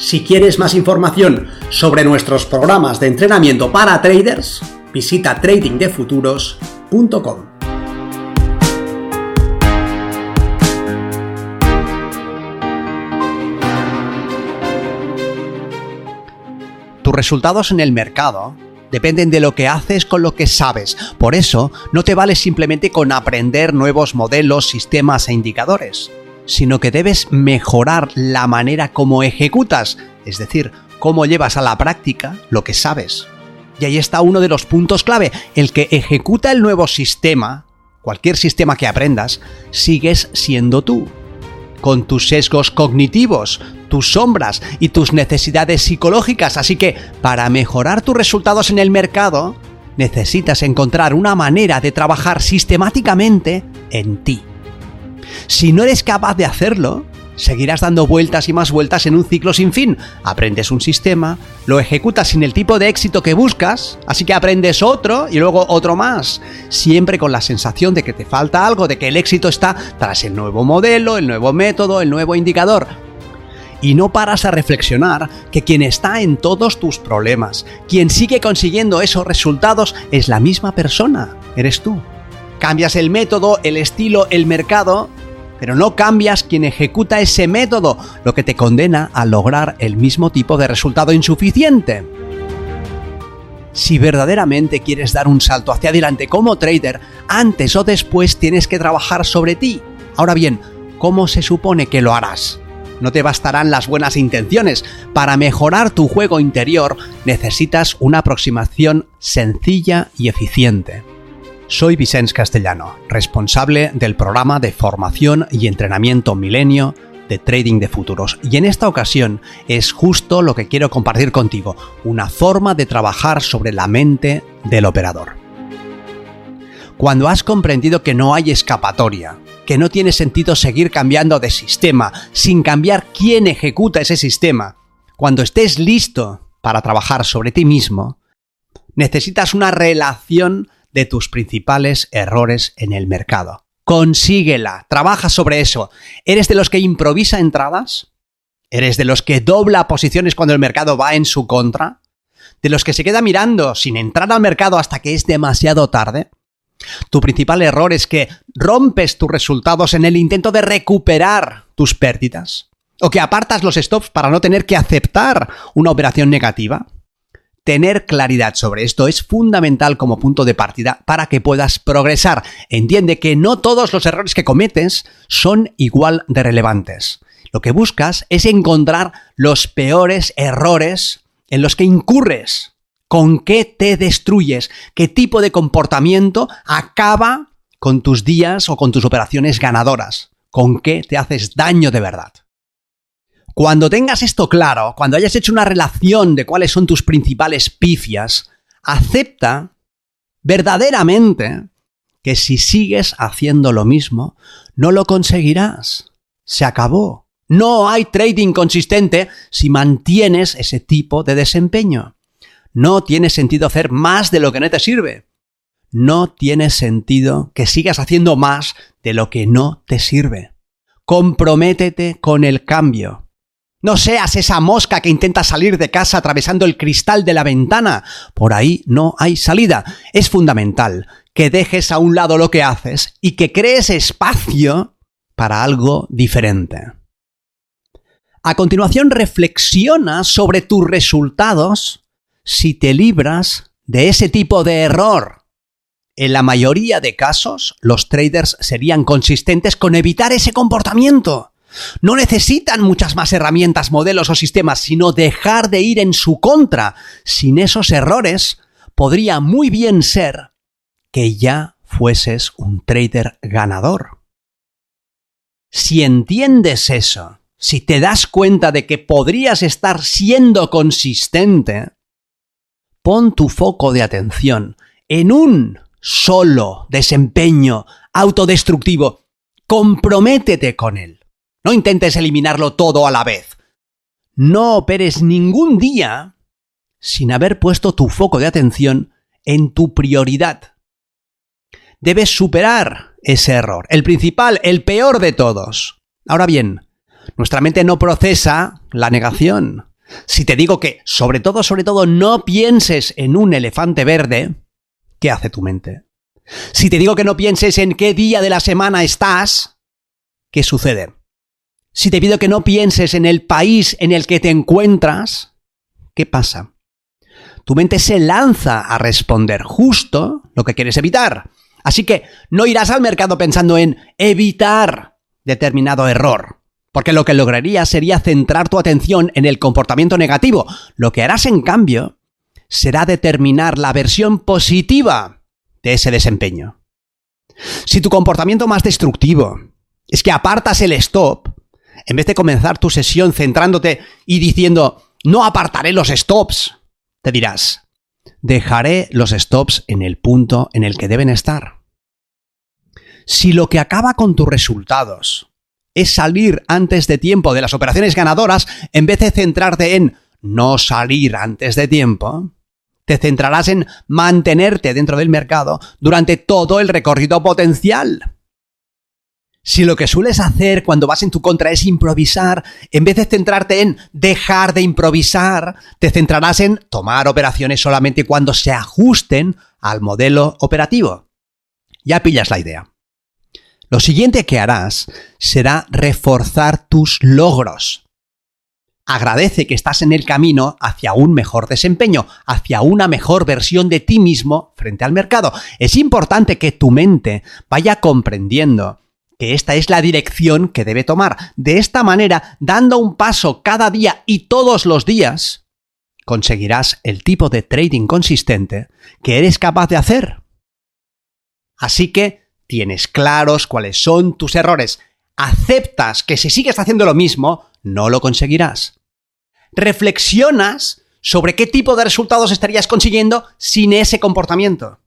Si quieres más información sobre nuestros programas de entrenamiento para traders, visita tradingdefuturos.com. Tus resultados en el mercado dependen de lo que haces con lo que sabes. Por eso, no te vale simplemente con aprender nuevos modelos, sistemas e indicadores, sino que debes mejorar la manera como ejecutas, es decir, cómo llevas a la práctica lo que sabes. Y ahí está uno de los puntos clave, el que ejecuta el nuevo sistema, cualquier sistema que aprendas, sigues siendo tú con tus sesgos cognitivos, tus sombras y tus necesidades psicológicas. Así que para mejorar tus resultados en el mercado, necesitas encontrar una manera de trabajar sistemáticamente en ti. Si no eres capaz de hacerlo, seguirás dando vueltas y más vueltas en un ciclo sin fin. Aprendes un sistema, lo ejecutas sin el tipo de éxito que buscas, así que aprendes otro y luego otro más, siempre con la sensación de que te falta algo, de que el éxito está tras el nuevo modelo, el nuevo método, el nuevo indicador. Y no paras a reflexionar que quien está en todos tus problemas, quien sigue consiguiendo esos resultados, es la misma persona, eres tú. Cambias el método, el estilo, el mercado pero no cambias quien ejecuta ese método, lo que te condena a lograr el mismo tipo de resultado insuficiente. Si verdaderamente quieres dar un salto hacia adelante como trader, antes o después tienes que trabajar sobre ti. Ahora bien, ¿cómo se supone que lo harás? No te bastarán las buenas intenciones. Para mejorar tu juego interior necesitas una aproximación sencilla y eficiente. Soy Vicens Castellano, responsable del programa de formación y entrenamiento milenio de Trading de Futuros. Y en esta ocasión es justo lo que quiero compartir contigo, una forma de trabajar sobre la mente del operador. Cuando has comprendido que no hay escapatoria, que no tiene sentido seguir cambiando de sistema sin cambiar quién ejecuta ese sistema, cuando estés listo para trabajar sobre ti mismo, necesitas una relación de tus principales errores en el mercado. Consíguela, trabaja sobre eso. ¿Eres de los que improvisa entradas? ¿Eres de los que dobla posiciones cuando el mercado va en su contra? ¿De los que se queda mirando sin entrar al mercado hasta que es demasiado tarde? Tu principal error es que rompes tus resultados en el intento de recuperar tus pérdidas. O que apartas los stops para no tener que aceptar una operación negativa. Tener claridad sobre esto es fundamental como punto de partida para que puedas progresar. Entiende que no todos los errores que cometes son igual de relevantes. Lo que buscas es encontrar los peores errores en los que incurres. ¿Con qué te destruyes? ¿Qué tipo de comportamiento acaba con tus días o con tus operaciones ganadoras? ¿Con qué te haces daño de verdad? Cuando tengas esto claro, cuando hayas hecho una relación de cuáles son tus principales pifias, acepta verdaderamente que si sigues haciendo lo mismo, no lo conseguirás. Se acabó. No hay trading consistente si mantienes ese tipo de desempeño. No tiene sentido hacer más de lo que no te sirve. No tiene sentido que sigas haciendo más de lo que no te sirve. Comprométete con el cambio. No seas esa mosca que intenta salir de casa atravesando el cristal de la ventana. Por ahí no hay salida. Es fundamental que dejes a un lado lo que haces y que crees espacio para algo diferente. A continuación, reflexiona sobre tus resultados si te libras de ese tipo de error. En la mayoría de casos, los traders serían consistentes con evitar ese comportamiento. No necesitan muchas más herramientas, modelos o sistemas, sino dejar de ir en su contra. Sin esos errores, podría muy bien ser que ya fueses un trader ganador. Si entiendes eso, si te das cuenta de que podrías estar siendo consistente, pon tu foco de atención en un solo desempeño autodestructivo. Comprométete con él. No intentes eliminarlo todo a la vez. No operes ningún día sin haber puesto tu foco de atención en tu prioridad. Debes superar ese error, el principal, el peor de todos. Ahora bien, nuestra mente no procesa la negación. Si te digo que, sobre todo, sobre todo, no pienses en un elefante verde, ¿qué hace tu mente? Si te digo que no pienses en qué día de la semana estás, ¿qué sucede? Si te pido que no pienses en el país en el que te encuentras, ¿qué pasa? Tu mente se lanza a responder justo lo que quieres evitar. Así que no irás al mercado pensando en evitar determinado error, porque lo que lograrías sería centrar tu atención en el comportamiento negativo. Lo que harás en cambio será determinar la versión positiva de ese desempeño. Si tu comportamiento más destructivo es que apartas el stop, en vez de comenzar tu sesión centrándote y diciendo, no apartaré los stops, te dirás, dejaré los stops en el punto en el que deben estar. Si lo que acaba con tus resultados es salir antes de tiempo de las operaciones ganadoras, en vez de centrarte en no salir antes de tiempo, te centrarás en mantenerte dentro del mercado durante todo el recorrido potencial. Si lo que sueles hacer cuando vas en tu contra es improvisar, en vez de centrarte en dejar de improvisar, te centrarás en tomar operaciones solamente cuando se ajusten al modelo operativo. Ya pillas la idea. Lo siguiente que harás será reforzar tus logros. Agradece que estás en el camino hacia un mejor desempeño, hacia una mejor versión de ti mismo frente al mercado. Es importante que tu mente vaya comprendiendo que esta es la dirección que debe tomar. De esta manera, dando un paso cada día y todos los días, conseguirás el tipo de trading consistente que eres capaz de hacer. Así que tienes claros cuáles son tus errores. Aceptas que si sigues haciendo lo mismo, no lo conseguirás. Reflexionas sobre qué tipo de resultados estarías consiguiendo sin ese comportamiento.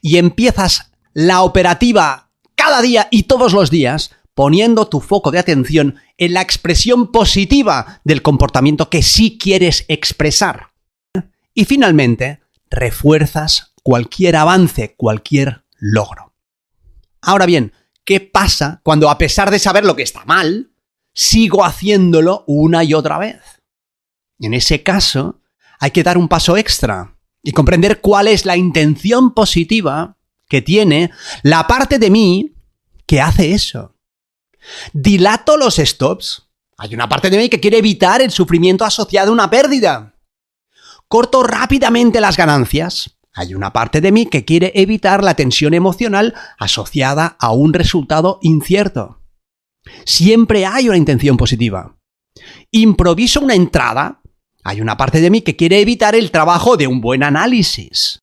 Y empiezas la operativa cada día y todos los días poniendo tu foco de atención en la expresión positiva del comportamiento que sí quieres expresar. Y finalmente, refuerzas cualquier avance, cualquier logro. Ahora bien, ¿qué pasa cuando a pesar de saber lo que está mal, sigo haciéndolo una y otra vez? En ese caso, hay que dar un paso extra y comprender cuál es la intención positiva que tiene la parte de mí que hace eso. Dilato los stops. Hay una parte de mí que quiere evitar el sufrimiento asociado a una pérdida. Corto rápidamente las ganancias. Hay una parte de mí que quiere evitar la tensión emocional asociada a un resultado incierto. Siempre hay una intención positiva. Improviso una entrada. Hay una parte de mí que quiere evitar el trabajo de un buen análisis.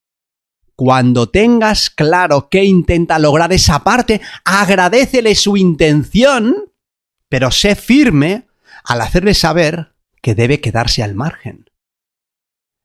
Cuando tengas claro qué intenta lograr esa parte, agradecele su intención, pero sé firme al hacerle saber que debe quedarse al margen.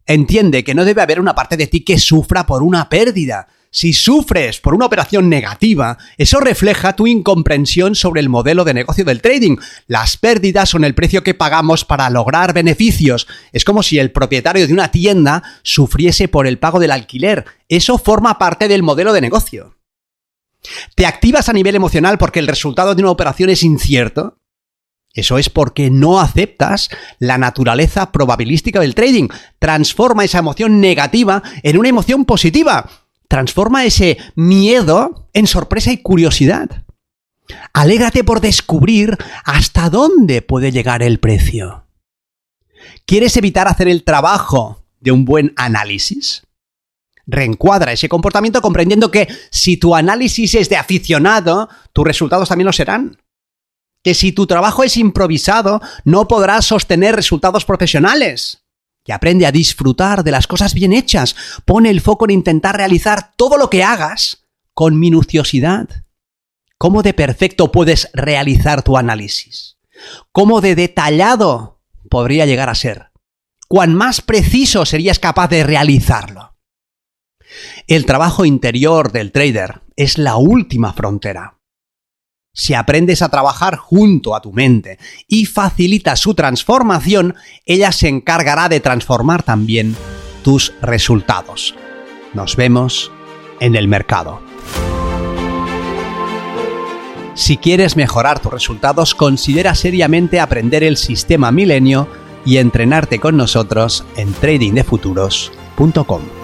Entiende que no debe haber una parte de ti que sufra por una pérdida, si sufres por una operación negativa, eso refleja tu incomprensión sobre el modelo de negocio del trading. Las pérdidas son el precio que pagamos para lograr beneficios. Es como si el propietario de una tienda sufriese por el pago del alquiler. Eso forma parte del modelo de negocio. ¿Te activas a nivel emocional porque el resultado de una operación es incierto? Eso es porque no aceptas la naturaleza probabilística del trading. Transforma esa emoción negativa en una emoción positiva transforma ese miedo en sorpresa y curiosidad. Alégrate por descubrir hasta dónde puede llegar el precio. ¿Quieres evitar hacer el trabajo de un buen análisis? Reencuadra ese comportamiento comprendiendo que si tu análisis es de aficionado, tus resultados también lo serán. Que si tu trabajo es improvisado, no podrás sostener resultados profesionales y aprende a disfrutar de las cosas bien hechas. Pone el foco en intentar realizar todo lo que hagas con minuciosidad. ¿Cómo de perfecto puedes realizar tu análisis? ¿Cómo de detallado podría llegar a ser? ¿Cuán más preciso serías capaz de realizarlo? El trabajo interior del trader es la última frontera. Si aprendes a trabajar junto a tu mente y facilitas su transformación, ella se encargará de transformar también tus resultados. Nos vemos en el mercado. Si quieres mejorar tus resultados, considera seriamente aprender el sistema milenio y entrenarte con nosotros en tradingdefuturos.com.